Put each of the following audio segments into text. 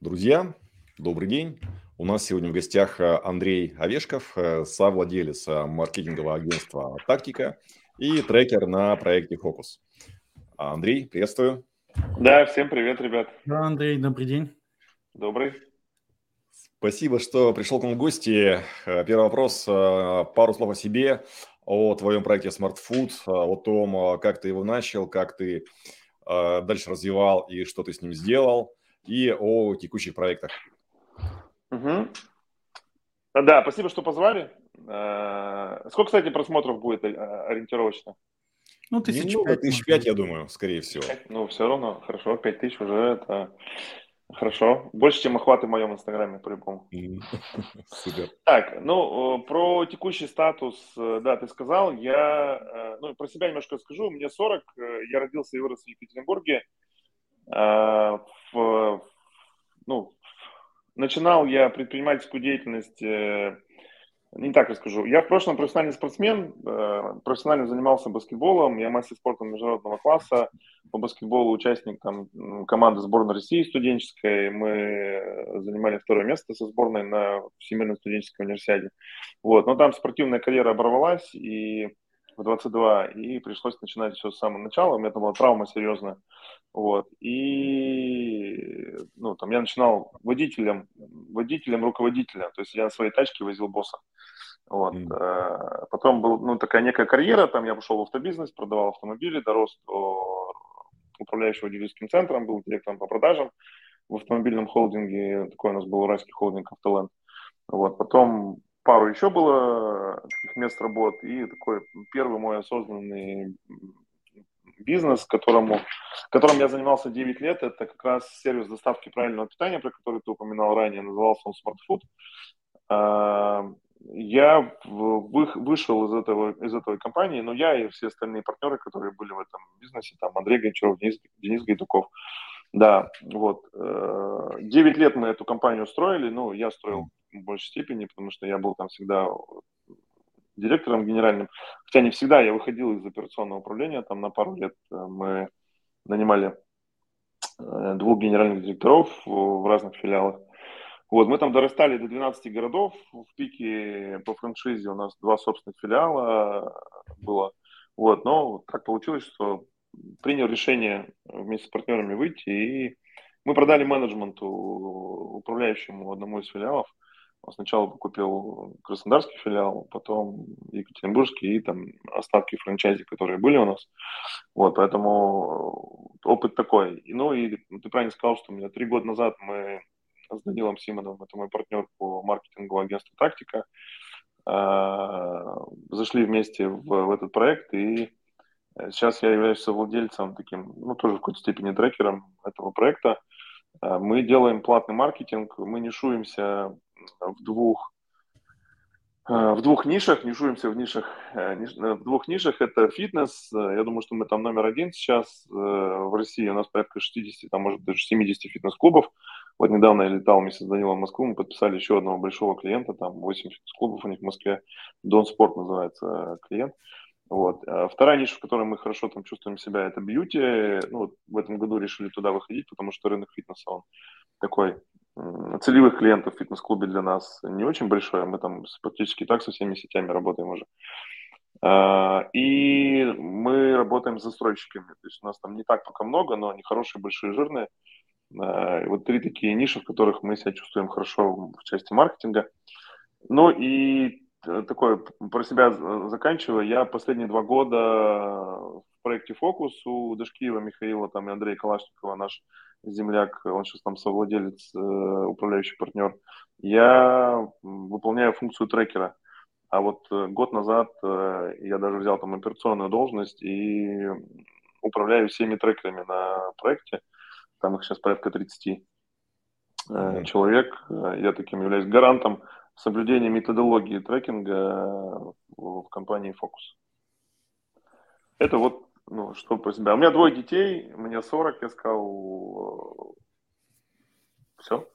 Друзья, добрый день. У нас сегодня в гостях э, Андрей Овешков, э, совладелец э, маркетингового агентства «Тактика» и трекер на проекте «Фокус». Андрей, приветствую. Да, всем привет, ребят. Да, Андрей, добрый день. Добрый. Спасибо, что пришел к нам в гости. Первый вопрос. Пару слов о себе, о твоем проекте Smart Food, о том, как ты его начал, как ты дальше развивал и что ты с ним сделал – и о текущих проектах. Угу. Да, спасибо, что позвали. Э, сколько, кстати, просмотров будет э, ориентировочно? Ну, тысяч Немного, пять, тысяч пять, я думаю, скорее всего. Ну, все равно, хорошо, пять тысяч уже это хорошо. Больше, чем охваты в моем инстаграме, по-любому. Супер. Так, ну, про текущий статус, э, да, ты сказал. Я, ну, про себя немножко скажу. Мне 40, я родился и вырос в Екатеринбурге. В, ну, начинал я предпринимательскую деятельность, э, не так расскажу. Я в прошлом профессиональный спортсмен, э, профессионально занимался баскетболом, я мастер спорта международного класса, по баскетболу участник там, команды сборной России студенческой, мы занимали второе место со сборной на Всемирной студенческой универсиаде. Вот. Но там спортивная карьера оборвалась, и в 22, и пришлось начинать все с самого начала. У меня это была травма серьезная. Вот. И ну, там я начинал водителем, водителем, руководителем. То есть я на своей тачке возил босса. Вот. Mm. Потом был, ну, такая некая карьера, там я пошел в автобизнес, продавал автомобили, дорос до управляющего дилерским центром, был директором по продажам в автомобильном холдинге, такой у нас был уральский холдинг «Автоленд». Вот. Потом пару еще было таких мест работ, и такой первый мой осознанный бизнес, которому, которым я занимался 9 лет, это как раз сервис доставки правильного питания, про который ты упоминал ранее, назывался он Smart Food. А, я вышел из этого, из этой компании, но я и все остальные партнеры, которые были в этом бизнесе, там Андрей Гончаров, Денис, Денис Гайдуков, да, вот. 9 лет мы эту компанию строили, ну, я строил в большей степени, потому что я был там всегда директором генеральным. Хотя не всегда, я выходил из операционного управления, там на пару лет э, мы нанимали э, двух генеральных директоров в разных филиалах. Вот, мы там дорастали до 12 городов. В пике по франшизе у нас два собственных филиала было. Вот, но так получилось, что принял решение вместе с партнерами выйти, и мы продали менеджменту, управляющему одному из филиалов. Сначала купил Краснодарский филиал, потом Екатеринбургский и там остатки франчайзи, которые были у нас. Вот, поэтому опыт такой. Ну и ты правильно сказал, что у меня три года назад мы с Данилом Симоновым, это мой партнер по маркетингу агентства «Тактика», а, зашли вместе в, в этот проект, и сейчас я являюсь совладельцем таким, ну, тоже в какой-то степени трекером этого проекта. А, мы делаем платный маркетинг, мы нишуемся в двух э, в двух нишах, нишуемся в нишах, э, э, в двух нишах, это фитнес, я думаю, что мы там номер один сейчас в России, у нас порядка 60, там может даже 70 фитнес-клубов, вот недавно я летал вместе с Данилом в Москву, мы подписали еще одного большого клиента, там 8 фитнес-клубов у них в Москве, Дон Спорт называется клиент, вот. А вторая ниша, в которой мы хорошо там чувствуем себя, это бьюти. Ну, вот в этом году решили туда выходить, потому что рынок фитнеса, он такой целевых клиентов в фитнес-клубе для нас не очень большой, мы там практически так со всеми сетями работаем уже. А, и мы работаем с застройщиками, то есть у нас там не так пока много, но они хорошие, большие, жирные. А, и вот три такие ниши, в которых мы себя чувствуем хорошо в части маркетинга. Ну и э, такое про себя заканчивая, я последние два года в проекте «Фокус» у Дашкиева Михаила там, и Андрея Калашникова, наш земляк, он сейчас там совладелец, э, управляющий партнер, я выполняю функцию трекера. А вот э, год назад э, я даже взял там операционную должность и управляю всеми трекерами на проекте. Там их сейчас порядка 30 mm-hmm. человек. Я таким являюсь гарантом соблюдения методологии трекинга в компании Focus. Это вот ну, что про себя. У меня двое детей, мне 40, я сказал, все.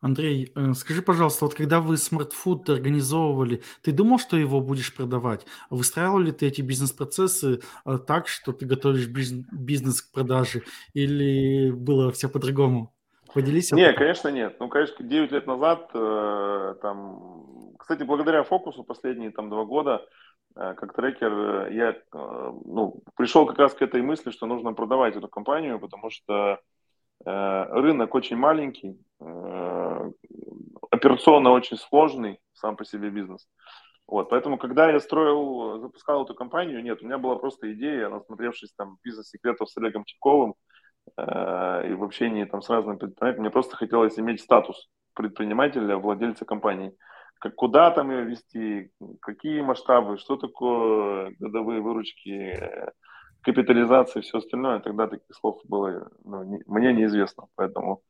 Андрей, э, скажи, пожалуйста, вот когда вы Food организовывали, ты думал, что его будешь продавать? Выстраивал ли ты эти бизнес-процессы э, так, что ты готовишь бизнес к продаже, или было все по-другому? Поделись. Нет, конечно, нет. Ну, конечно, 9 лет назад, э, там, кстати, благодаря фокусу последние там два года, э, как трекер, э, я э, ну, пришел как раз к этой мысли, что нужно продавать эту компанию, потому что э, рынок очень маленький, э, операционно очень сложный сам по себе бизнес. Вот, поэтому, когда я строил, запускал эту компанию, нет, у меня была просто идея, насмотревшись там бизнес-секретов с Олегом Тиковым э, и в общении там с разными предпринимателями, мне просто хотелось иметь статус предпринимателя, владельца компании. Как, куда там ее вести, какие масштабы, что такое годовые выручки, капитализация и все остальное. Тогда таких слов было ну, не, мне неизвестно. Поэтому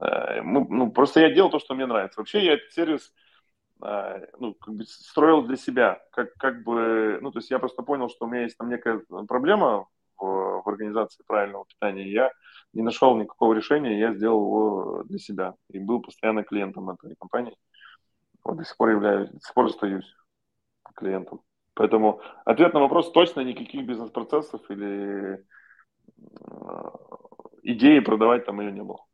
э, ну, ну, просто я делал то, что мне нравится. Вообще я этот сервис а, ну, как бы строил для себя, как, как бы, ну, то есть я просто понял, что у меня есть там некая проблема в, в организации правильного питания, я не нашел никакого решения, я сделал его для себя, и был постоянно клиентом этой компании. Вот до сих пор являюсь, до сих пор остаюсь клиентом. Поэтому ответ на вопрос точно никаких бизнес-процессов или э, идеи продавать там ее не было.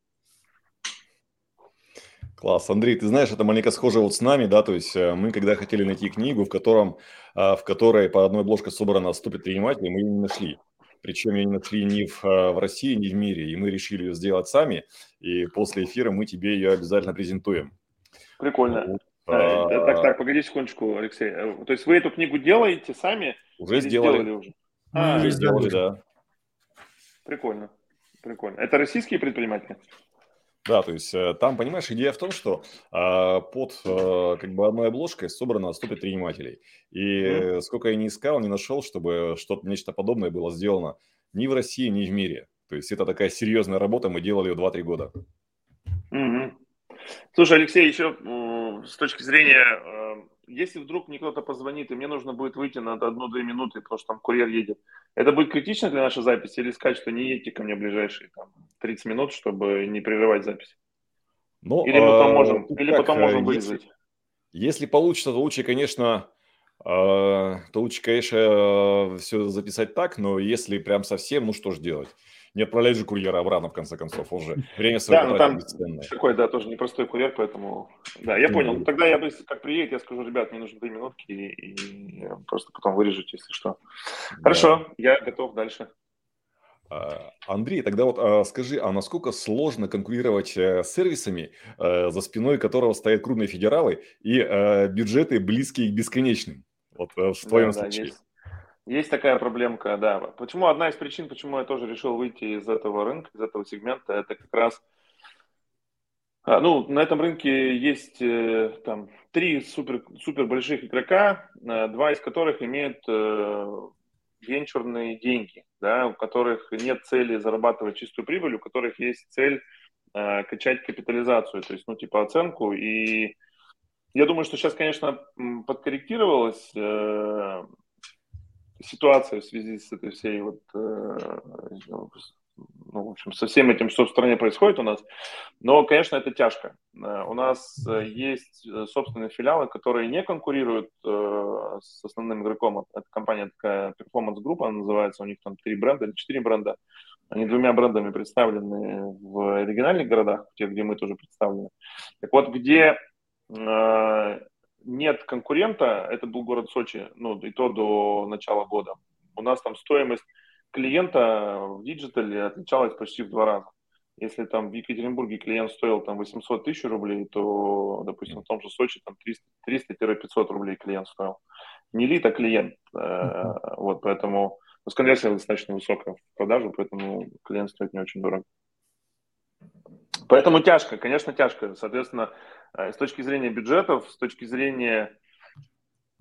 Класс. Андрей, ты знаешь, это маленько схоже вот с нами, да, то есть э, мы когда хотели найти книгу, в, котором, а, в которой по одной обложке собрано 100 предпринимателей, мы ее не нашли. Причем ее не нашли ни в, э, в России, ни в мире. И мы решили ее сделать сами. И после эфира мы тебе ее обязательно презентуем. Прикольно. Вот. А... Так, так, погоди секундочку, Алексей. То есть вы эту книгу делаете сами? Уже сделали. сделали уже? А, уже сделали, да. Прикольно. Прикольно. Это российские предприниматели? Да, то есть э, там, понимаешь, идея в том, что э, под э, как бы одной обложкой собрано 100 предпринимателей. И mm. сколько я не искал, не нашел, чтобы что-то, нечто подобное было сделано ни в России, ни в мире. То есть это такая серьезная работа, мы делали ее 2-3 года. Mm-hmm. Слушай, Алексей, еще с точки зрения если вдруг мне кто-то позвонит, и мне нужно будет выйти на одну-две минуты, потому что там курьер едет, это будет критично для нашей записи или сказать, что не едьте ко мне ближайшие там, 30 минут, чтобы не прерывать запись? Ну, или мы потом можем, э, или потом можем вырезать? Если, если получится, то лучше, конечно, э, то лучше, конечно, все записать так, но если прям совсем, ну что ж делать? Не отправлять же курьера обратно, в конце концов, уже время свое да, ну, там бесценное. Такой, да, тоже непростой курьер, поэтому, да, я понял. Тогда я, как приедет, я скажу, ребят, мне нужны две минутки, и, и просто потом вырежете, если что. Хорошо, да. я готов дальше. А, Андрей, тогда вот а, скажи, а насколько сложно конкурировать э, с сервисами, э, за спиной которого стоят крупные федералы и э, бюджеты близкие к бесконечным? Вот в твоем да, случае. Да, есть. Есть такая проблемка, да. Почему одна из причин, почему я тоже решил выйти из этого рынка, из этого сегмента, это как раз а, ну, на этом рынке есть э, там три супер, супер больших игрока, э, два из которых имеют э, венчурные деньги, да, у которых нет цели зарабатывать чистую прибыль, у которых есть цель э, качать капитализацию, то есть, ну, типа оценку. И я думаю, что сейчас, конечно, подкорректировалось э, ситуация в связи с этой всей вот, э, ну, в общем, со всем этим, что в стране происходит у нас. Но, конечно, это тяжко. Э, у нас э, есть собственные филиалы, которые не конкурируют с основным игроком. Это компания такая Performance Group, она называется, у них там три бренда или четыре бренда. Они двумя брендами представлены в региональных городах, те, где мы тоже представлены. Так вот, где нет конкурента, это был город Сочи, ну, и то до начала года. У нас там стоимость клиента в digital е отличалась почти в два раза. Если там в Екатеринбурге клиент стоил там 800 тысяч рублей, то, допустим, в том же Сочи там 300-500 рублей клиент стоил. Не лид, а клиент. Uh-huh. Вот, поэтому ну, конверсия достаточно высокая в продажу, поэтому клиент стоит не очень дорого. Поэтому тяжко, конечно, тяжко. Соответственно, э, с точки зрения бюджетов, с точки зрения,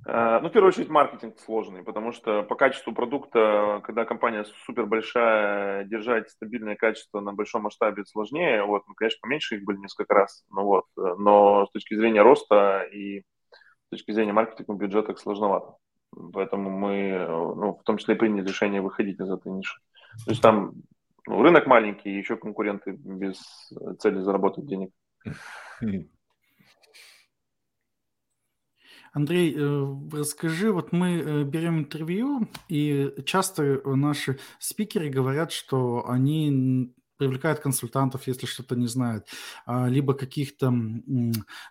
э, ну, в первую очередь, маркетинг сложный, потому что по качеству продукта, когда компания супер большая, держать стабильное качество на большом масштабе сложнее. Вот, мы, конечно, поменьше их были несколько раз, ну вот, но с точки зрения роста и с точки зрения маркетинга бюджета сложновато. Поэтому мы, ну, в том числе, приняли решение выходить из этой ниши. То есть там ну, рынок маленький, еще конкуренты без цели заработать денег. Андрей, э, расскажи, вот мы э, берем интервью, и часто наши спикеры говорят, что они привлекают консультантов, если что-то не знают, а, либо каких-то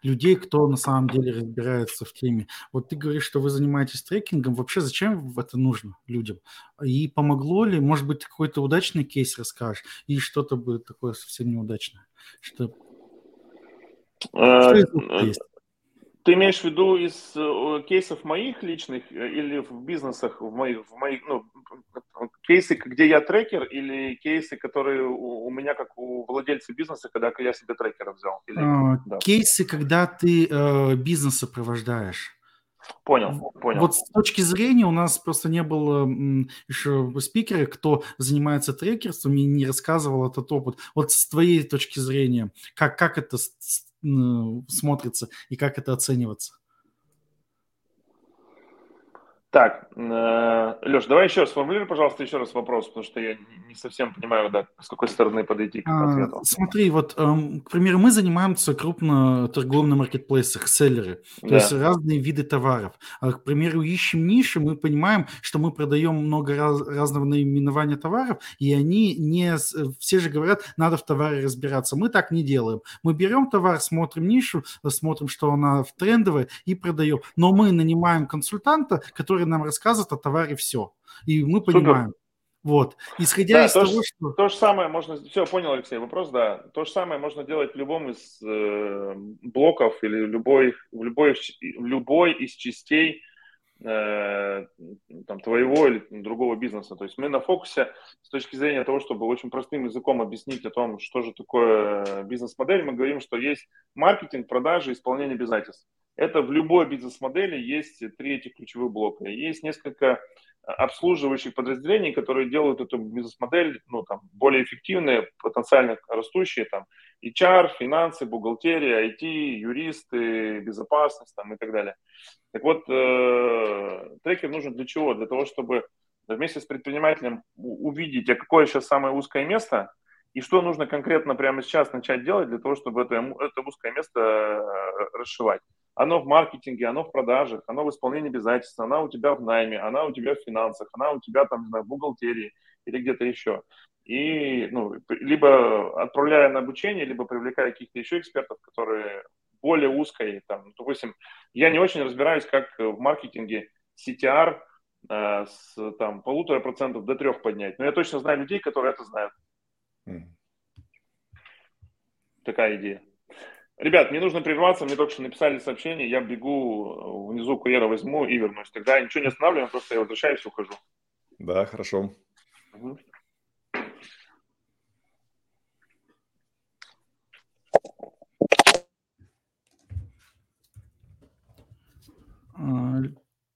людей, кто на самом деле разбирается в теме. Вот ты говоришь, что вы занимаетесь трекингом. Вообще зачем это нужно людям? И помогло ли? Может быть, какой-то удачный кейс расскажешь? И что-то будет такое совсем неудачное? Что... Что э, есть? Ты имеешь в виду из э, кейсов моих личных э, или в бизнесах, в моих, в моих ну, кейсы, где я трекер, или кейсы, которые у, у меня как у владельца бизнеса, когда я себе трекера взял? Или, а, да. Кейсы, когда ты э, бизнес сопровождаешь. Понял, понял. Вот с точки зрения у нас просто не было еще спикера, кто занимается трекерством и не рассказывал этот опыт. Вот с твоей точки зрения, как, как это смотрится и как это оцениваться? Так, э, Леш, давай еще раз сформулируй, пожалуйста, еще раз вопрос, потому что я не совсем понимаю, да, с какой стороны подойти к а, ответу. Смотри, вот, эм, к примеру, мы занимаемся крупно торговым на маркетплейсах, селлеры, то да. есть разные виды товаров. А, к примеру, ищем ниши, мы понимаем, что мы продаем много раз, разного наименования товаров, и они не... Все же говорят, надо в товаре разбираться. Мы так не делаем. Мы берем товар, смотрим нишу, смотрим, что она в трендовой, и продаем. Но мы нанимаем консультанта, который нам рассказывает о товаре все. И мы понимаем. Супер. Вот. Исходя да, из то того, же, что... То же самое можно... Все, понял, Алексей, вопрос, да. То же самое можно делать в любом из э, блоков или любой, в, любой, в любой из частей э, там, твоего или другого бизнеса. То есть мы на фокусе с точки зрения того, чтобы очень простым языком объяснить о том, что же такое бизнес-модель, мы говорим, что есть маркетинг, продажи, исполнение обязательств. Это в любой бизнес-модели есть три этих ключевых блока. Есть несколько обслуживающих подразделений, которые делают эту бизнес-модель ну, там, более эффективной, потенциально растущие, там, HR, финансы, бухгалтерия, IT, юристы, безопасность там, и так далее. Так вот, э, трекер нужен для чего? Для того, чтобы вместе с предпринимателем увидеть, а какое сейчас самое узкое место, и что нужно конкретно прямо сейчас начать делать для того, чтобы это, это узкое место э, расшивать оно в маркетинге, оно в продажах, оно в исполнении обязательств, она у тебя в найме, она у тебя в финансах, она у тебя там, не знаю, в бухгалтерии или где-то еще. И, ну, либо отправляя на обучение, либо привлекая каких-то еще экспертов, которые более узкой, там, допустим, я не очень разбираюсь, как в маркетинге CTR э, с там полутора процентов до трех поднять, но я точно знаю людей, которые это знают. Mm. Такая идея. Ребят, мне нужно прерваться, мне только что написали сообщение, я бегу внизу курьера возьму и вернусь. Тогда ничего не останавливаем, просто я возвращаюсь и ухожу. Да, хорошо. Угу.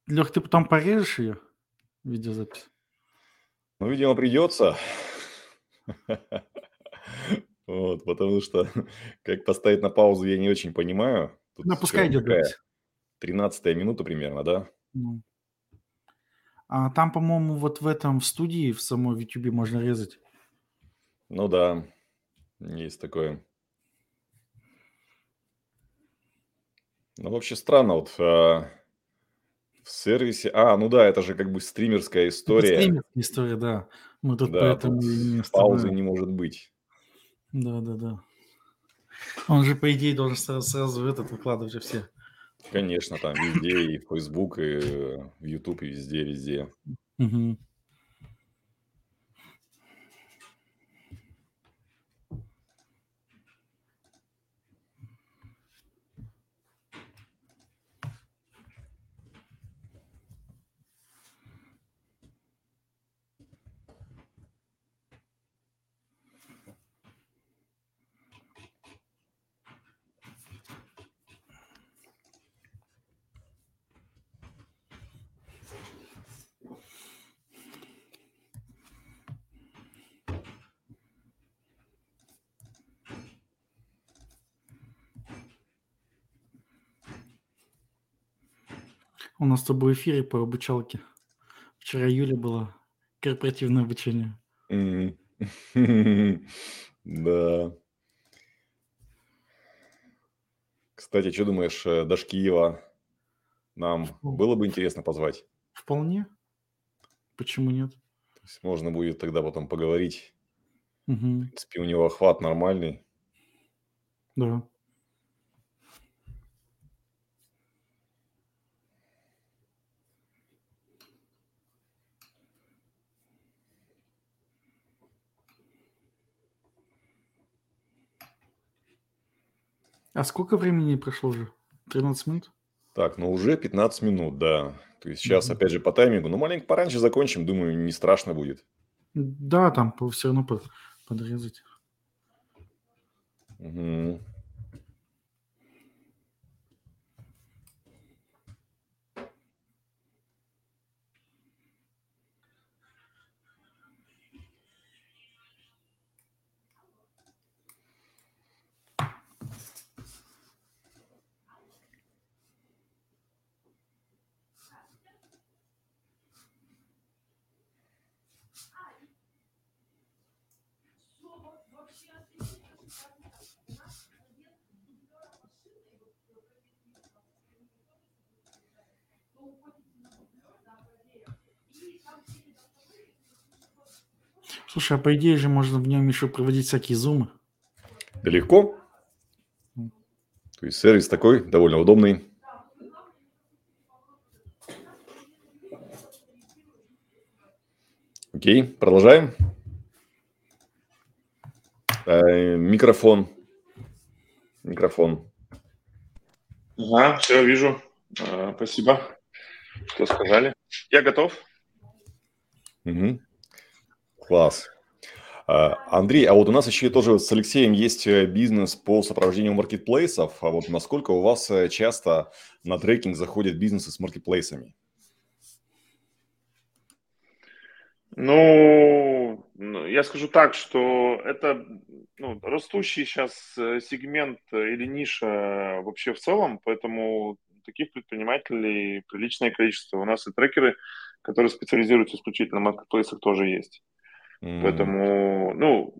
Лех, ты потом порежешь ее, видеозапись? Ну, видимо, придется. Вот, потому что как поставить на паузу, я не очень понимаю. Тут ну, пускай идет. Такая 13 минута примерно, да? Ну. А там, по-моему, вот в этом в студии, в самой YouTube можно резать. Ну да, есть такое. Ну, вообще странно, вот а, в сервисе... А, ну да, это же как бы стримерская история. Это стримерская история, да. Мы тут да, поэтому тут не паузы не может быть. Да, да, да. Он же, по идее, должен сразу, сразу этот выкладывать все. Конечно, там везде, и в Facebook, и в YouTube, и везде, везде. Угу. У нас с тобой эфиры по обучалке. Вчера Юля была корпоративное обучение. Да. Кстати, что думаешь, э, Дашкиева нам было бы интересно позвать? Вполне. Почему нет? То есть можно будет тогда потом поговорить Угу. В принципе, у него охват нормальный. Да. А сколько времени прошло уже? 13 минут? Так, ну уже 15 минут, да. То есть сейчас, Мгм. опять же, по таймингу. Ну, маленько пораньше закончим, думаю, не страшно будет. Да, там все равно подрезать. Мгм. Слушай, а по идее же можно в нем еще проводить всякие зумы. Да легко. То есть сервис такой, довольно удобный. Окей, продолжаем. Э, микрофон. Микрофон. Ага, все, вижу. Э, спасибо, что сказали. Я готов. Угу. Класс. А, Андрей, а вот у нас еще тоже с Алексеем есть э, бизнес по сопровождению маркетплейсов. А вот насколько у вас э, часто на трекинг заходят бизнесы с маркетплейсами? Ну, я скажу так, что это ну, растущий сейчас э, сегмент или ниша вообще в целом, поэтому таких предпринимателей приличное количество. У нас и трекеры, которые специализируются исключительно на маркетплейсах, тоже есть. Mm. Поэтому, ну,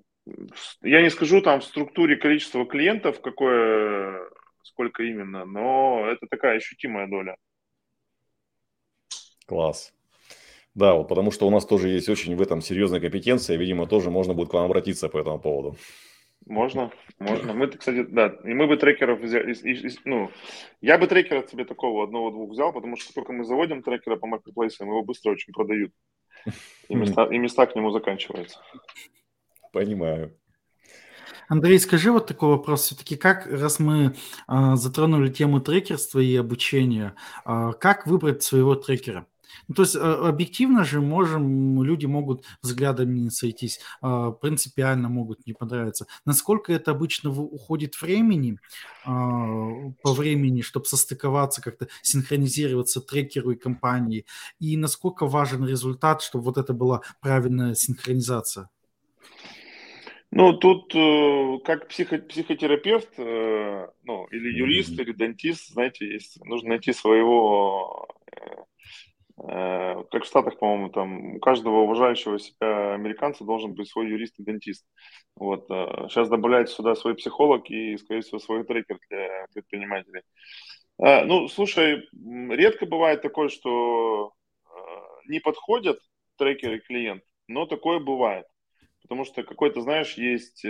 я не скажу там в структуре количества клиентов, какое, сколько именно, но это такая ощутимая доля. Класс. Да, вот потому что у нас тоже есть очень в этом серьезная компетенция, видимо, тоже можно будет к вам обратиться по этому поводу. Можно, можно. Мы, кстати, да, и мы бы трекеров взяли, и, и, ну, я бы трекера себе такого одного-двух взял, потому что только мы заводим трекера по маркетплейсам, его быстро очень продают. И места, и места к нему заканчиваются. Понимаю. Андрей, скажи вот такой вопрос. Все-таки как, раз мы а, затронули тему трекерства и обучения, а, как выбрать своего трекера? Ну, то есть а, объективно же можем, люди могут взглядами не сойтись, а, принципиально могут не понравиться. Насколько это обычно уходит времени, а, по времени, чтобы состыковаться, как-то синхронизироваться трекеру и компании, и насколько важен результат, чтобы вот это была правильная синхронизация? Ну, тут э, как психо психотерапевт, э, ну, или юрист, или дантист, знаете, есть, нужно найти своего э, Э, как в Штатах, по-моему, там у каждого уважающего себя американца должен быть свой юрист и дентист. Вот. Сейчас э, добавляется сюда свой психолог и, скорее всего, свой трекер для предпринимателей. Э, ну, слушай, редко бывает такое, что не подходят трекер и клиент, но такое бывает. Потому что какой-то, знаешь, есть,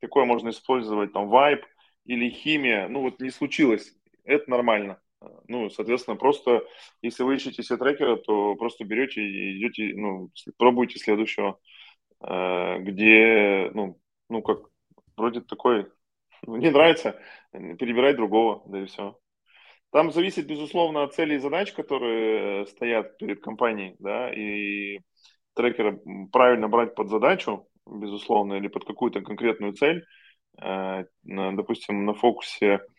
такое можно использовать, там, вайб или химия, ну вот не случилось, это нормально. Ну, соответственно, просто если вы ищете себе трекера, то просто берете и идете, ну, пробуйте следующего, э, где, ну, ну, как, вроде такой, ну, не нравится, перебирай другого, да и все. Там зависит, безусловно, от целей и задач, которые стоят перед компанией, да, и трекера правильно брать под задачу, безусловно, или под какую-то конкретную цель. Э, допустим, на фокусе Э,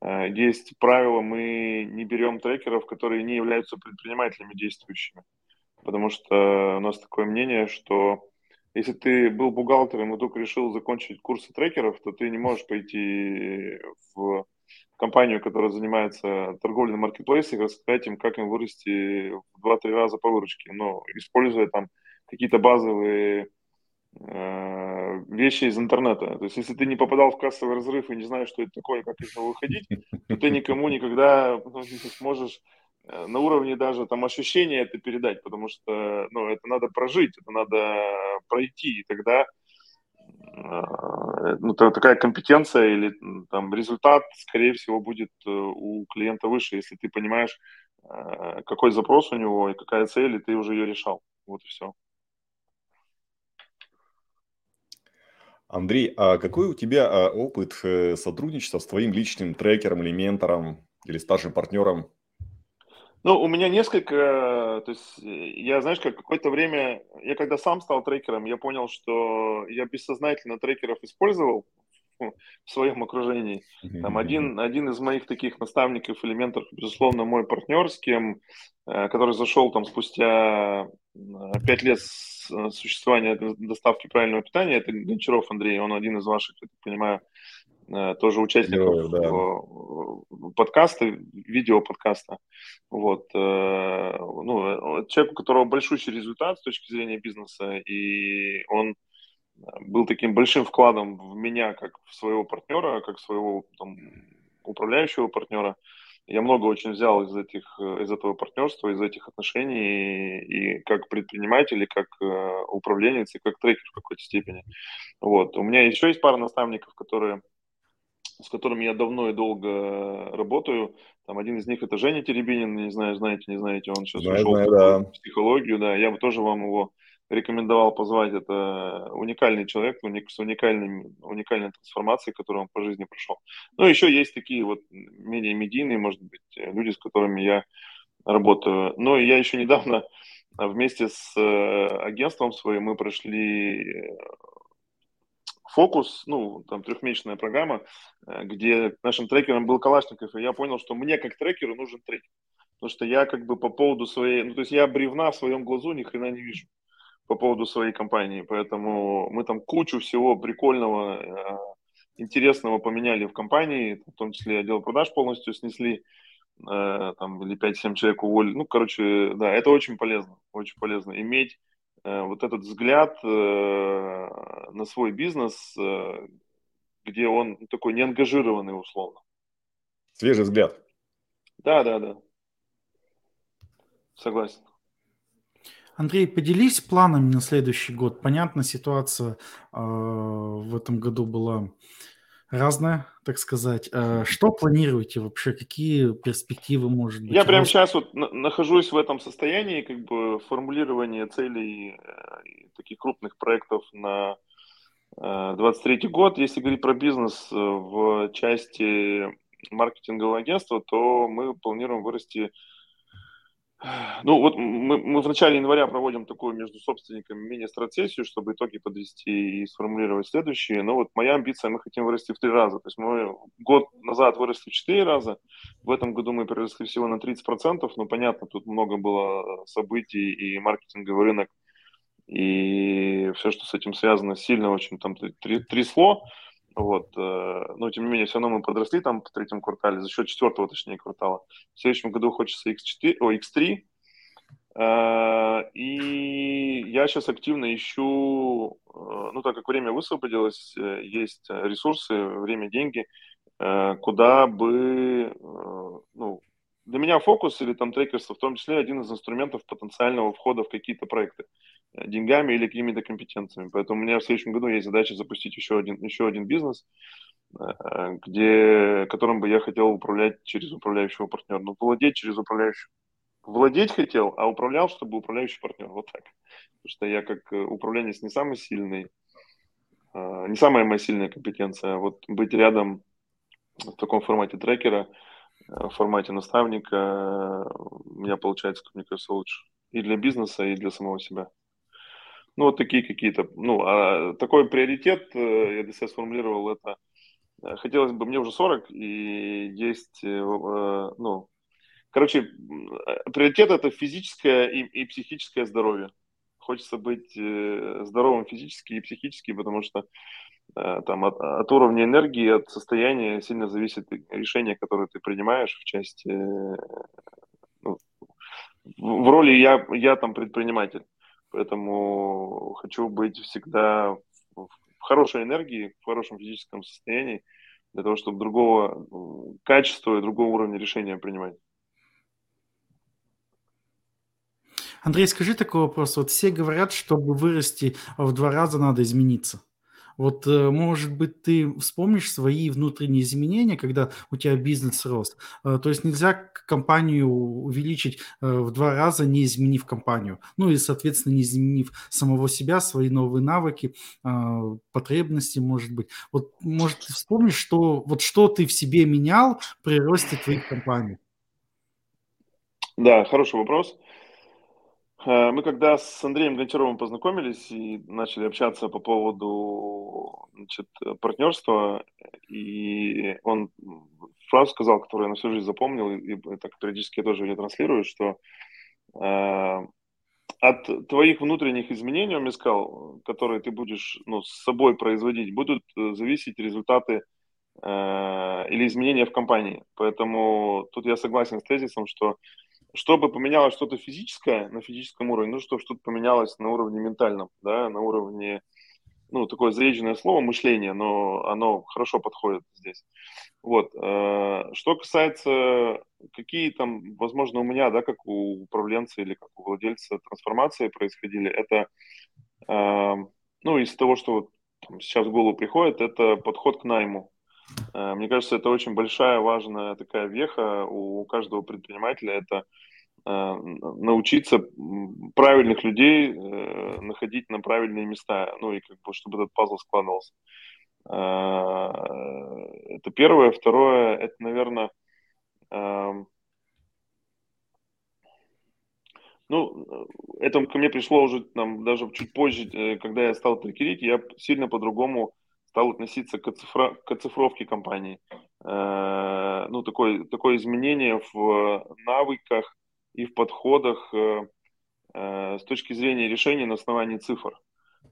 есть правило, мы не берем трекеров, которые не являются предпринимателями действующими. Потому что у нас такое мнение, что если ты был бухгалтером и только решил закончить курсы трекеров, то ты не можешь пойти в компанию, которая занимается торговлей на маркетплейсе, и рассказать им, как им вырасти в 2-3 раза по выручке, но используя там какие-то базовые Э, вещи из интернета. То есть, если ты не попадал в кассовый разрыв и не знаешь, что это такое, как из него выходить, то ты никому никогда ну, не сможешь э, на уровне даже там ощущения это передать, потому что ну, это надо прожить, это надо пройти, и тогда ну, такая компетенция или там результат, скорее всего, будет э, у клиента выше, если ты понимаешь, э, какой запрос у него и какая цель, и ты уже ее решал. Вот и все. Андрей, а какой у тебя а, опыт э, сотрудничества с твоим личным трекером или ментором или старшим партнером? Ну, у меня несколько, то есть я, знаешь, как какое-то время, я когда сам стал трекером, я понял, что я бессознательно трекеров использовал в своем окружении. Там один, один из моих таких наставников, элементов, безусловно, мой партнер, с кем, э, который зашел там спустя пять лет существования доставки правильного питания, это Гончаров Андрей, он один из ваших, я так понимаю, Э, тоже участников да, да. подкаста, видео-подкаста. Вот. Э, ну, человек, у которого большущий результат с точки зрения бизнеса, и он был таким большим вкладом в меня, как в своего партнера, как своего там, управляющего партнера. Я много очень взял из, этих, из этого партнерства, из этих отношений, и, и как предприниматель, и как э, управленец, и как трекер в какой-то степени. Вот. У меня еще есть пара наставников, которые с которыми я давно и долго работаю. Там один из них это Женя Теребинин, не знаю, знаете, не знаете, он сейчас знаю, ушел знаю, да. в психологию, да, я бы тоже вам его рекомендовал позвать. Это уникальный человек с уникальной, уникальной трансформацией, которую он по жизни прошел. Ну, еще есть такие вот менее медийные, может быть, люди, с которыми я работаю. Но я еще недавно вместе с э, агентством своим мы прошли фокус, ну, там трехмесячная программа, э, где нашим трекером был Калашников, и я понял, что мне как трекеру нужен трекер. Потому что я как бы по поводу своей, ну, то есть я бревна в своем глазу ни хрена не вижу по поводу своей компании, поэтому мы там кучу всего прикольного, э, интересного поменяли в компании, в том числе отдел продаж полностью снесли, э, там, или 5-7 человек уволили. Ну, короче, да, это очень полезно, очень полезно иметь Э, вот этот взгляд на свой бизнес, где он такой неангажированный условно. Свежий взгляд. Да, да, да. Согласен. Андрей, поделись планами на следующий год. Понятно, ситуация э, в этом году была разное, так сказать. Э, что планируете вообще? Какие перспективы, может быть? Я прямо сейчас вот нахожусь в этом состоянии, как бы формулирования целей э, таких крупных проектов на 23 э, год. Если говорить про бизнес в части маркетингового агентства, то мы планируем вырасти ну, вот мы, мы в начале января проводим такую между собственниками мини-стратсессию, чтобы итоги подвести и сформулировать следующие. Но вот моя амбиция, мы хотим вырасти в три раза. То есть мы год назад выросли в четыре раза, в этом году мы переросли всего на 30%, но понятно, тут много было событий и маркетинговый рынок, и все, что с этим связано, сильно очень там трясло. Вот, э, но тем не менее, все равно мы подросли там в третьем квартале, за счет четвертого, точнее, квартала. В следующем году хочется X4, о, X3. Э, и я сейчас активно ищу, э, ну, так как время высвободилось, есть ресурсы, время, деньги, куда бы, ну, для меня фокус или там трекерство в том числе один из инструментов потенциального входа в какие-то проекты. Э, деньгами или какими-то компетенциями. Поэтому у меня в следующем году есть задача запустить еще один, еще один бизнес, э, где, которым бы я хотел управлять через управляющего партнера. Ну, владеть через управляющего. Владеть хотел, а управлял, чтобы управляющий партнер. Вот так. Потому что я как э, управленец не самый сильный, не самая моя сильная компетенция. А вот быть рядом в таком формате трекера, в формате наставника, у меня получается, мне кажется, лучше. И для бизнеса, и для самого себя. Ну, вот такие какие-то, ну, а такой приоритет, э, я для себя сформулировал это, э, хотелось бы, мне уже 40, и есть, э, ну, короче, приоритет это физическое и, и психическое здоровье. Хочется быть здоровым физически и психически, потому что там от, от уровня энергии, от состояния сильно зависит решение, которое ты принимаешь в части, ну, в роли я, я там предприниматель. Поэтому хочу быть всегда в хорошей энергии, в хорошем физическом состоянии, для того, чтобы другого качества и другого уровня решения принимать. Андрей, скажи такой вопрос. Вот все говорят, чтобы вырасти в два раза, надо измениться. Вот, э, может быть, ты вспомнишь свои внутренние изменения, когда у тебя бизнес рос. Э, то есть нельзя компанию увеличить э, в два раза, не изменив компанию. Ну и, соответственно, не изменив самого себя, свои новые навыки, потребности, может быть. Вот, может, ты вспомнишь, что, вот что ты в себе менял при росте твоих компаний? Да, хороший вопрос. Э, мы когда с Андреем Гончаровым познакомились и начали общаться по поводу значит, партнерства, и он фразу сказал, которую я на всю жизнь запомнил, и так периодически я тоже ее транслирую, что э, от твоих внутренних изменений, он мне сказал, которые ты будешь ну, с собой производить, будут э, зависеть результаты э, или изменения в компании. Поэтому тут я согласен с тезисом, что чтобы поменялось что-то физическое на физическом уровне, ну, чтобы что-то поменялось на уровне ментальном, да, на уровне, ну, такое заезженное слово мышление, но оно хорошо подходит здесь. Вот. Э, что касается, какие там, возможно, у меня, да, как у управленца или как у владельца трансформации происходили, это, э, ну, из того, что вот сейчас в голову приходит, это подход к найму. Э, мне кажется, это очень большая, важная такая веха у каждого предпринимателя. Это э, научиться правильных людей э, находить на правильные места, ну и как бы, чтобы этот пазл складывался. Это первое. Второе, это, наверное, ну, это ко мне пришло уже там, даже чуть позже, когда я стал трекерить, я сильно по-другому стал относиться к, оцифра... к оцифровке компании. Э, ну, такое, такое изменение в навыках и в подходах э, э, с точки зрения решения на основании цифр.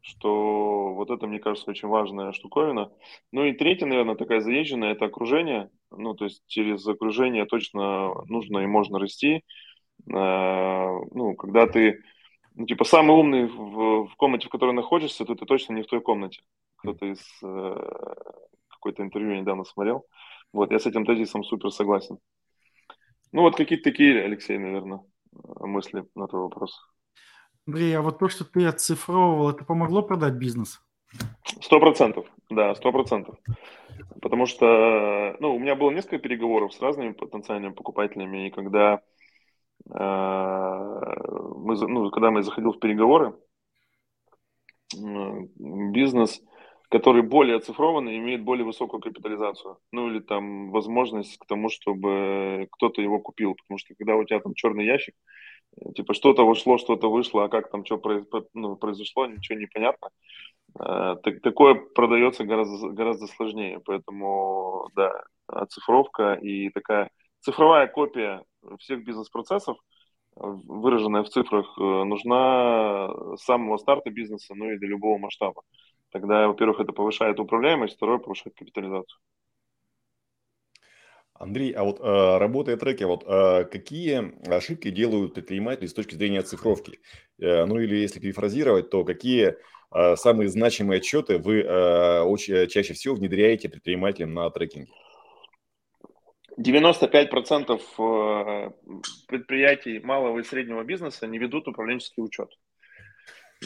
Что вот это, мне кажется, очень важная штуковина. Ну и третье, наверное, такая заезженная, это окружение. Ну, то есть через окружение точно нужно и можно расти. Ну, когда ты, ну, типа, самый умный в, в комнате, в которой находишься, то ты точно не в той комнате кто-то из э, какое-то интервью недавно смотрел. Вот, я с этим тезисом супер согласен. Ну, вот какие-то такие, Алексей, наверное, мысли на твой вопрос. Андрей, а вот то, что ты оцифровывал, это помогло продать бизнес? Сто процентов, да, сто процентов. Потому что, ну, у меня было несколько переговоров с разными потенциальными покупателями, и когда мы, ну, когда мы заходил в переговоры, э, бизнес который более оцифрованный, имеет более высокую капитализацию. Ну или там возможность к тому, чтобы кто-то его купил. Потому что когда у тебя там черный ящик, э, типа что-то ушло, что-то вышло, а как там что ну, произошло, ничего не понятно. Э, так, такое продается гораздо, гораздо сложнее. Поэтому, да, оцифровка и такая цифровая копия всех бизнес-процессов, выраженная в цифрах, э, нужна с самого старта бизнеса, ну и для любого масштаба. Тогда, во-первых, это повышает управляемость, второе, повышает капитализацию. Андрей, а вот э, работая треки, вот э, какие ошибки делают предприниматели с точки зрения цифровки? Э, ну или если перефразировать, то какие э, самые значимые отчеты вы э, очень, чаще всего внедряете предпринимателям на трекинге? 95% э, предприятий малого и среднего бизнеса не ведут управленческий учет.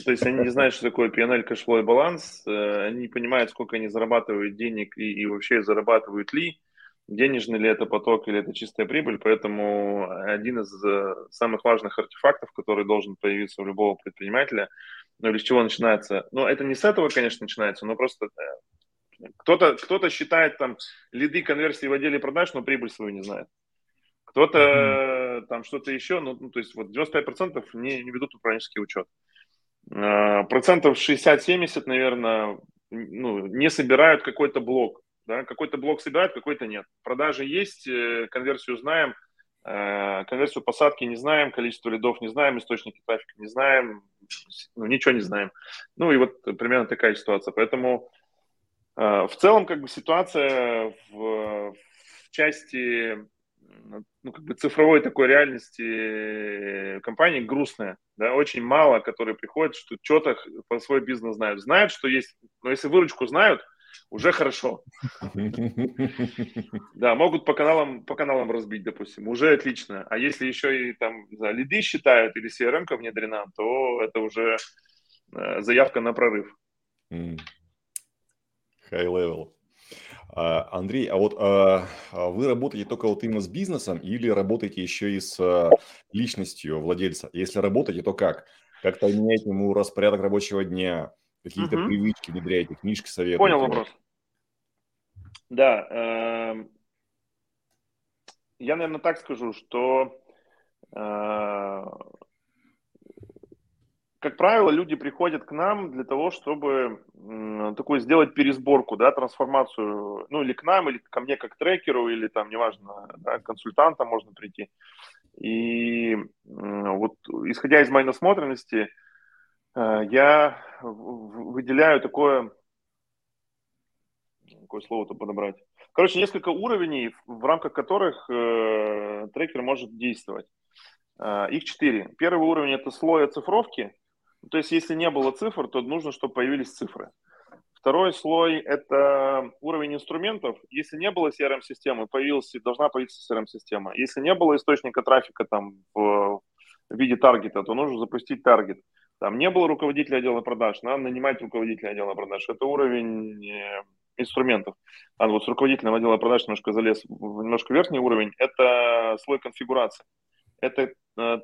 То есть они не знают, что такое P&L, cash flow и баланс, э, они не понимают, сколько они зарабатывают денег и, и вообще зарабатывают ли, денежный ли это поток или это чистая прибыль. Поэтому один из э, самых важных артефактов, который должен появиться у любого предпринимателя, ну или с чего начинается, ну это не с этого, конечно, начинается, но просто кто-то кто считает там лиды конверсии в отделе продаж, но прибыль свою не знает. Кто-то mm-hmm. там что-то еще, ну, ну то есть вот 95% не, не ведут управленческий учет. Э, процентов 60-70, наверное, ну, не собирают какой-то блок. Да? Какой-то блок собирают, какой-то нет. Продажи есть, э, конверсию знаем, э, конверсию посадки не знаем, количество лидов не знаем, источники трафика не знаем, ну, ничего не знаем. Ну и вот примерно такая ситуация. Поэтому в целом как бы ситуация в, в части ну, как бы цифровой такой реальности компании грустная. Да, очень мало, которые приходят, что что-то по свой бизнес знают. Знают, что есть, но если выручку знают, уже хорошо. Да, могут по каналам, по каналам разбить, допустим, уже отлично. А если еще и там за лиды считают или CRM внедрена, то это уже э, заявка на прорыв. High level. А, Андрей, а вот а, а вы работаете только вот именно с бизнесом или работаете еще и с личностью владельца? Если работаете, то как? Как-то меняете ему распорядок рабочего дня, какие-то угу. привычки внедряете, книжки советуете? Понял вопрос. Да, э, я, наверное, так скажу, что э, как правило, люди приходят к нам для того, чтобы такой сделать пересборку, да, трансформацию, ну, или к нам, или ко мне как трекеру, или там, неважно, да, консультантам можно прийти. И вот, исходя из моей насмотренности, э, я выделяю такое, какое слово-то подобрать, короче, несколько уровней, в рамках которых э, трекер может действовать. Э, их четыре. Первый уровень – это слой оцифровки – то есть, если не было цифр, то нужно, чтобы появились цифры. Второй слой – это уровень инструментов. Если не было CRM-системы, появился, должна появиться CRM-система. Если не было источника трафика там, в, в виде таргета, то нужно запустить таргет. Там не было руководителя отдела продаж, надо нанимать руководителя отдела продаж. Это уровень э, инструментов. А вот с руководителем отдела продаж немножко залез в немножко верхний уровень. Это слой конфигурации. Это Э,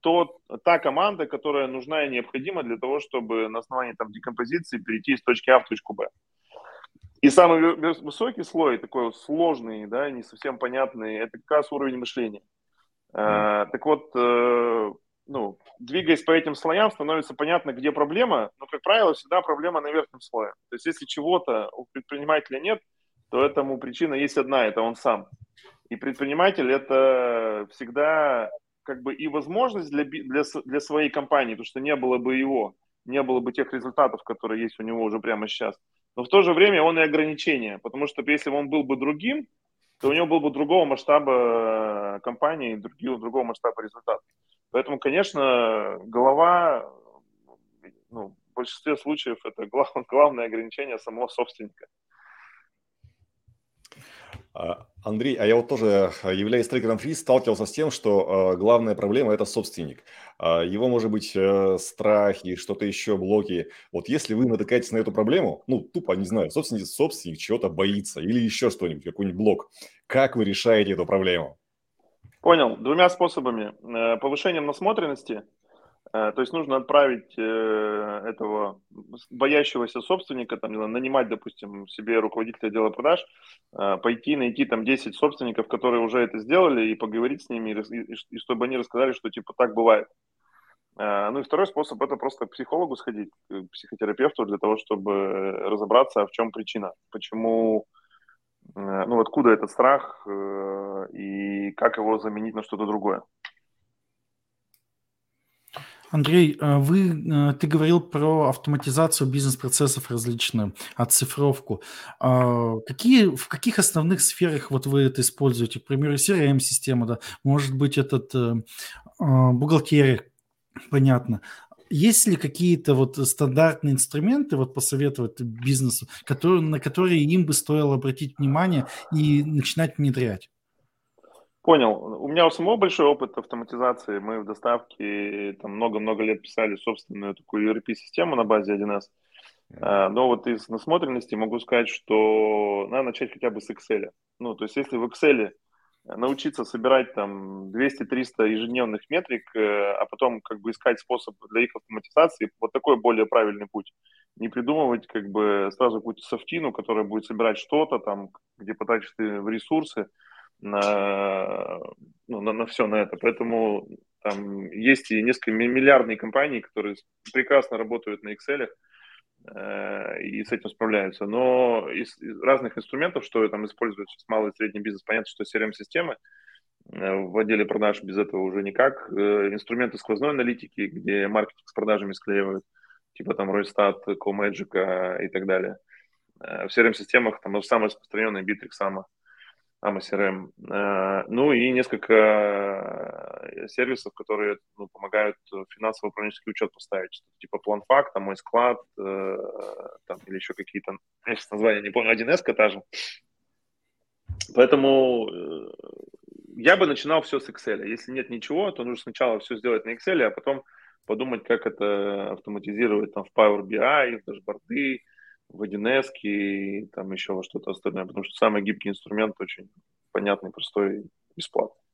то, та команда, которая нужна и необходима для того, чтобы на основании там, декомпозиции перейти из точки А в точку Б. И самый высокий слой, такой сложный, да, не совсем понятный, это как раз уровень мышления. Mm. так вот, э, ну, двигаясь по этим слоям, становится понятно, где проблема, но, как правило, всегда проблема на верхнем слое. То есть, если чего-то у предпринимателя нет, то этому причина есть одна, это он сам. И предприниматель это всегда как бы и возможность для, для, для своей компании, потому что не было бы его, не было бы тех результатов, которые есть у него уже прямо сейчас. Но в то же время он и ограничение, потому что если бы он был бы другим, то у него был бы другого масштаба э, компании, другого, другого масштаба результатов. Поэтому, конечно, голова, ну, в большинстве случаев это глав, главное ограничение самого собственника. А, Андрей, а я вот тоже, а, являясь трекером фриз, сталкивался с тем, что э, главная проблема – это собственник. Э, его, может быть, э, страхи, что-то еще, блоки. Вот если вы натыкаетесь на эту проблему, ну, тупо, не знаю, собственник, собственник чего-то боится или еще что-нибудь, какой-нибудь блок, как вы решаете эту проблему? Понял. Двумя способами. Повышением насмотренности – Э, то есть нужно отправить э, этого боящегося собственника, там, нанимать, допустим, себе руководителя отдела продаж, э, пойти найти там 10 собственников, которые уже это сделали, и поговорить с ними, и чтобы они рассказали, что типа так бывает. Ну и второй способ – это просто к психологу сходить, к психотерапевту для того, чтобы разобраться, в чем причина, почему, ну откуда этот страх и как его заменить на что-то другое. Андрей, э, вы, э, ты говорил про автоматизацию бизнес-процессов различную, оцифровку. А, какие, в каких основных сферах вот вы это используете? К примеру, CRM-система, да, может быть, этот э, а, бухгалтерия, понятно. Есть ли какие-то вот стандартные инструменты, вот посоветовать бизнесу, которые, на которые им бы стоило обратить внимание и начинать внедрять? Понял. У меня у самого большой опыт автоматизации. Мы в доставке там много-много лет писали собственную такую ERP-систему на базе 1С. А, но вот из насмотренности могу сказать, что надо начать хотя бы с Excel. Ну, то есть если в Excel научиться собирать там 200-300 ежедневных метрик, э, а потом как бы искать способ для их автоматизации, вот такой более правильный путь. Не придумывать как бы сразу какую-то софтину, которая будет собирать что-то там, где потратишь ты в ресурсы, на, ну, на, на все на это. Поэтому там есть и несколько миллиардные компании, которые прекрасно работают на Excel э, и с этим справляются. Но из, из разных инструментов, что там используют сейчас малый и средний бизнес, понятно, что CRM-системы, э, в отделе продаж без этого уже никак. Э, инструменты сквозной аналитики, где маркетинг с продажами склеивают, типа там Roystat, CoMagic и так далее. Э, в CRM-системах там самый распространенный Bittrex, Sama – AMA CRM. Э, ну и несколько э, сервисов, которые ну, помогают финансово-управленческий учет поставить, типа PlanFact, там мой склад, э, там, или еще какие-то, я сейчас название не помню, 1С та же. Поэтому я бы начинал все с Excel. Если нет ничего, то нужно сначала все сделать на Excel, а потом подумать, как это автоматизировать там, в Power BI, в дашборды, в 1С и там еще во что-то остальное, потому что самый гибкий инструмент очень понятный, простой, бесплатный.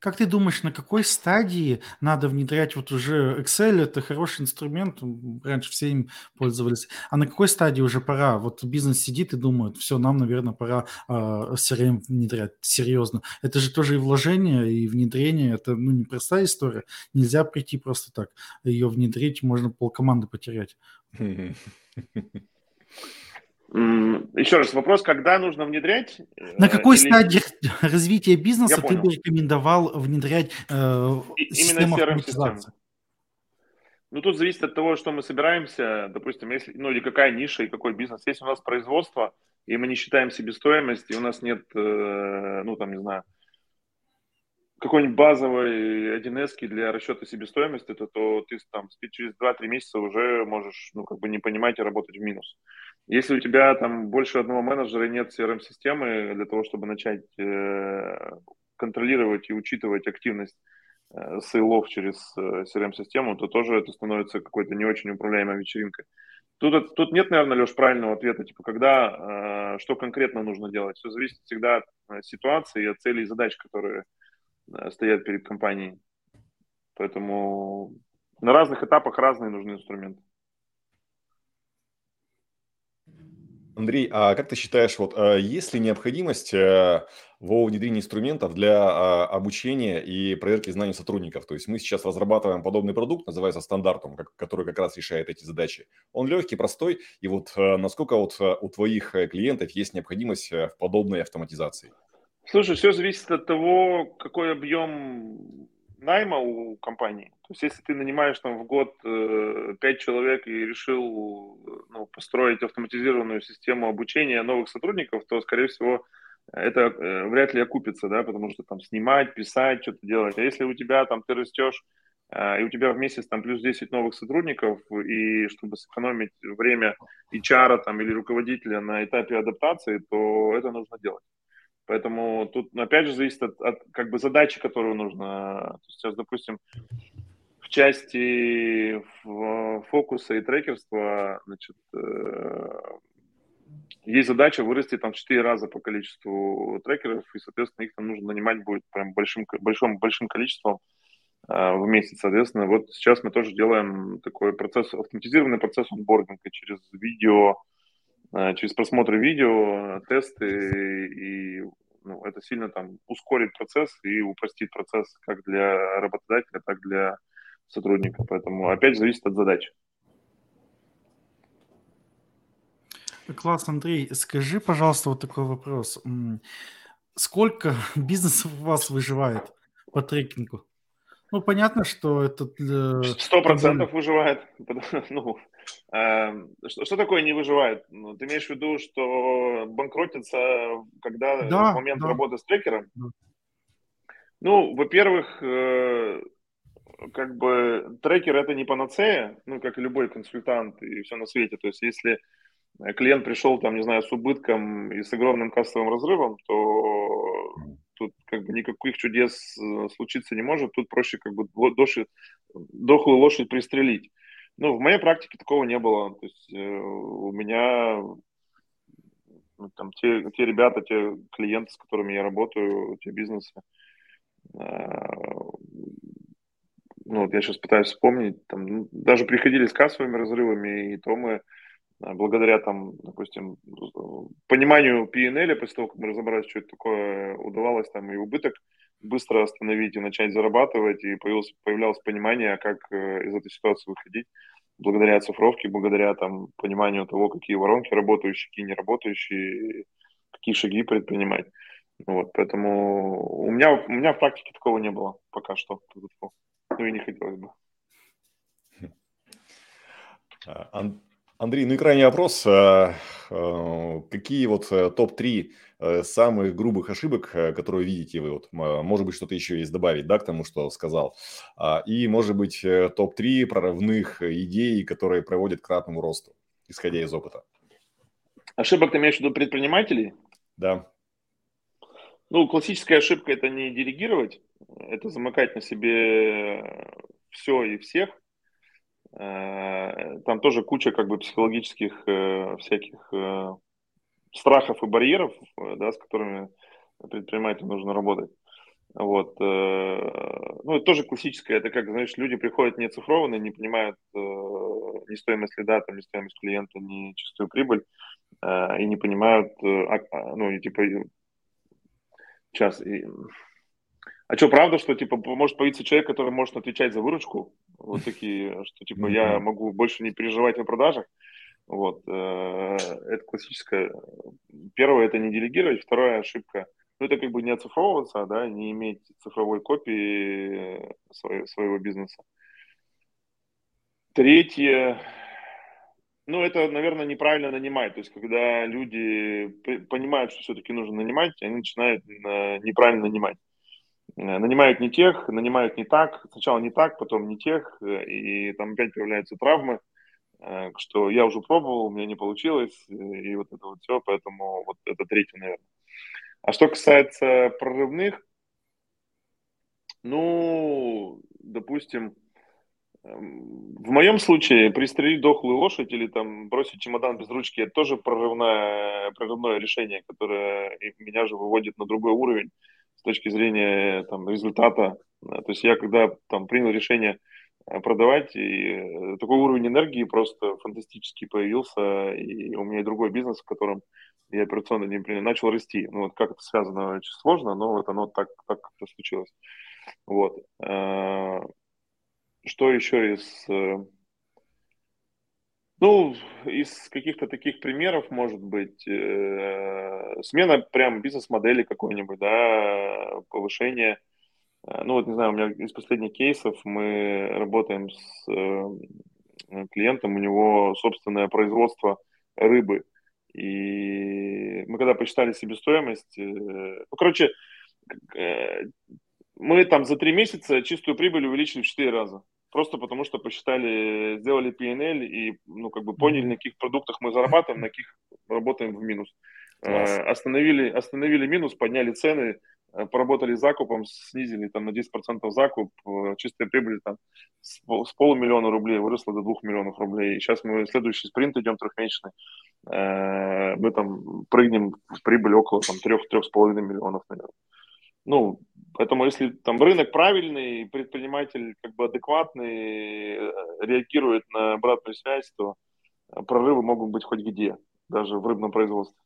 Как ты думаешь, на какой стадии надо внедрять вот уже Excel? Это хороший инструмент, раньше все им пользовались. А на какой стадии уже пора? Вот бизнес сидит и думает, все, нам, наверное, пора э, CRM внедрять серьезно. Это же тоже и вложение, и внедрение. Это ну, непростая история. Нельзя прийти просто так. Ее внедрить, можно полкоманды потерять. Еще раз вопрос, когда нужно внедрять? На э, какой Или... стадии развития бизнеса ты бы рекомендовал внедрять э, Именно CRM-систему. Ну, тут зависит от того, что мы собираемся, допустим, если, ну, или какая ниша и какой бизнес. Если у нас производство, и мы не считаем себестоимость, и у нас нет, э, ну, там, не знаю, какой-нибудь базовой 1 для расчета себестоимости, то, то ты там через 2-3 месяца уже можешь, ну, как бы не понимать и работать в минус. Если у тебя там больше одного менеджера и нет CRM-системы для того, чтобы начать э, контролировать и учитывать активность э, сейлов через э, CRM-систему, то тоже это становится какой-то не очень управляемой вечеринкой. Тут, тут нет, наверное, Леш, правильного ответа, типа, когда, э, что конкретно нужно делать. Все зависит всегда от э, ситуации и от целей и задач, которые стоят перед компанией. Поэтому на разных этапах разные нужны инструменты. Андрей, а как ты считаешь, вот а, есть ли необходимость э, во внедрении инструментов для а, обучения и проверки знаний сотрудников? То есть мы сейчас разрабатываем подобный продукт, называется стандартом, который как раз решает эти задачи. Он легкий, простой, и вот э, насколько вот э, у твоих клиентов есть необходимость в подобной автоматизации? Слушай, все зависит от того, какой объем найма у компании. То есть, если ты нанимаешь там в год э, 5 человек и решил ну, построить автоматизированную систему обучения новых сотрудников, то, скорее всего, это э, вряд ли окупится, да, потому что там снимать, писать, что-то делать. А если у тебя там ты растешь, э, и у тебя в месяц там плюс 10 новых сотрудников, и чтобы сэкономить время HR там, или руководителя на этапе адаптации, то это нужно делать. Поэтому тут, ну, опять же, зависит от, от как бы задачи, которую нужно. Сейчас, допустим, в части фокуса и трекерства, значит, э, есть задача вырасти там в 4 раза по количеству трекеров, и, соответственно, их там нужно нанимать будет прям большим, большим, большим количеством э, в месяц, соответственно. Вот сейчас мы тоже делаем такой процесс, автоматизированный процесс онбординга через видео, Э, через просмотр видео, тесты, и ну, это сильно там ускорит процесс и упростит процесс как для работодателя, так и для сотрудника. Поэтому опять зависит от задачи. Класс, Андрей. Скажи, пожалуйста, вот такой вопрос. Сколько бизнесов у вас выживает по трекингу? Ну, понятно, что это... Сто процентов выживает. Ну, э, что, что такое не выживает? Ну, ты имеешь в виду, что банкротится, когда да, в момент да. работы с трекером? Да. Ну, во-первых, э, как бы трекер это не панацея, ну, как и любой консультант и все на свете. То есть, если клиент пришел, там, не знаю, с убытком и с огромным кассовым разрывом, то тут как бы никаких чудес э, случиться не может, тут проще как бы доши, дохлую лошадь пристрелить. Ну, в моей практике такого не было. То есть э, у меня ну, там те, те ребята, те клиенты, с которыми я работаю, те бизнесы, э, ну, вот я сейчас пытаюсь вспомнить, там, ну, даже приходили с кассовыми разрывами, и то мы а, благодаря там, допустим, пониманию P&L, после того, как мы разобрались, что это такое, удавалось там и убыток быстро остановить и начать зарабатывать, и появилось, появлялось понимание, как э, из этой ситуации выходить, благодаря оцифровке, благодаря там пониманию того, какие воронки работающие, какие не работающие, какие шаги предпринимать. Вот, поэтому у меня, у меня в практике такого не было пока что. Ну и не хотелось бы. А, Андрей, ну и крайний вопрос. А, а, какие вот э, топ-3 э, самых грубых ошибок, э, которые видите вы? Вот, может быть, что-то еще есть добавить, да, к тому, что сказал. А, и, может быть, топ-3 прорывных идей, которые проводят к кратному росту, исходя из опыта. Ошибок ты имеешь в виду предпринимателей? Да. Ну, классическая ошибка – это не делегировать, это замыкать на себе все и всех – Там тоже куча как бы психологических всяких страхов и барьеров, да, с которыми предпринимателю нужно работать. Вот. Ну, это тоже классическое. Это как, знаешь, люди приходят не цифрованные, не понимают ни стоимость лида, там, ни стоимость клиента, ни чистую прибыль, и не понимают, а, а, ну, типа, сейчас, и... а что, правда, что, типа, может появиться человек, который может отвечать за выручку? Вот такие, что, типа, mm-hmm. я могу больше не переживать на продажах? Вот, это классическое. Первое – это не делегировать, вторая ошибка – ну, это как бы не оцифровываться, да, не иметь цифровой копии своего, бизнеса. Третье, ну, это, наверное, неправильно нанимать. То есть, когда люди понимают, что все-таки нужно нанимать, они начинают э, неправильно нанимать. Э, нанимают не тех, нанимают не так, сначала не так, потом не тех, э, и там опять появляются травмы, что я уже пробовал, у меня не получилось, и вот это вот все, поэтому вот это третье, наверное. А что касается прорывных, ну, допустим, эм, в моем случае пристрелить дохлую лошадь или там бросить чемодан без ручки – это тоже прорывное, прорывное решение, которое меня же выводит на другой уровень с точки зрения там, результата. То есть я когда там принял решение э, продавать, и э, такой уровень энергии просто фантастически появился, и у меня и другой бизнес, в котором и операционно не начал расти. Ну, вот как это связано, очень сложно, но вот оно так, так как-то случилось. Вот. Э, что еще из... Э, ну, из каких-то таких примеров, может быть, э, смена прям бизнес-модели какой-нибудь, да, повышение. Ну, вот, не знаю, у меня из последних кейсов мы работаем с клиентом, у него собственное производство рыбы – и мы когда посчитали себестоимость, э, ну, короче, э, мы там за три месяца чистую прибыль увеличили в четыре раза. Просто потому что посчитали, сделали PNL и, ну, как бы поняли, на каких продуктах мы зарабатываем, на каких работаем в минус. Класс. Э, остановили, остановили минус, подняли цены, Э, поработали с закупом, снизили там на 10% закуп, э, чистая прибыль там с, с полумиллиона рублей выросла до двух миллионов рублей. И сейчас мы следующий спринт идем трехмесячный, э, мы там прыгнем в прибыль около там трех-трех с половиной миллионов, наверное. Ну, поэтому если там рынок правильный, предприниматель как бы адекватный, э, реагирует на обратную связь, то прорывы могут быть хоть где, даже в рыбном производстве.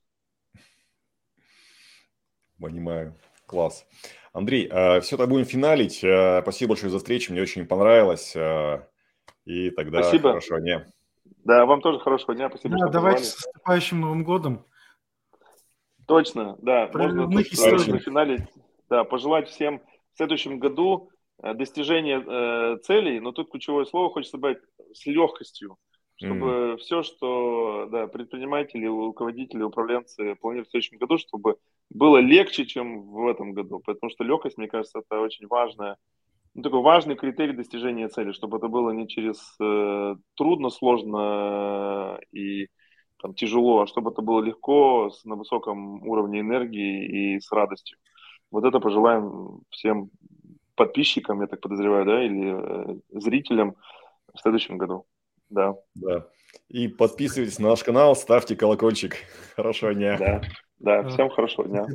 Понимаю. Класс. Андрей, э, все это будем финалить. Э, спасибо большое за встречу, мне очень понравилось. Э, и тогда Спасибо. хорошего дня. Да, вам тоже хорошего дня. Спасибо, да, давайте с наступающим Новым годом. Точно, да. Можно финалить. Да, пожелать всем в следующем году достижения э, целей, но тут ключевое слово хочется добавить с легкостью чтобы mm. все, что да, предприниматели, руководители, управленцы планируют в следующем году, чтобы было легче, чем в этом году. Потому что легкость, мне кажется, это очень важная, ну, такой важный критерий достижения цели, чтобы это было не через э, трудно, сложно и там, тяжело, а чтобы это было легко, с, на высоком уровне энергии и с радостью. Вот это пожелаем всем подписчикам, я так подозреваю, да, или э, зрителям в следующем году. Да. Да. И подписывайтесь на наш канал, ставьте колокольчик. Хорошего дня. Да, да, всем хорошего дня.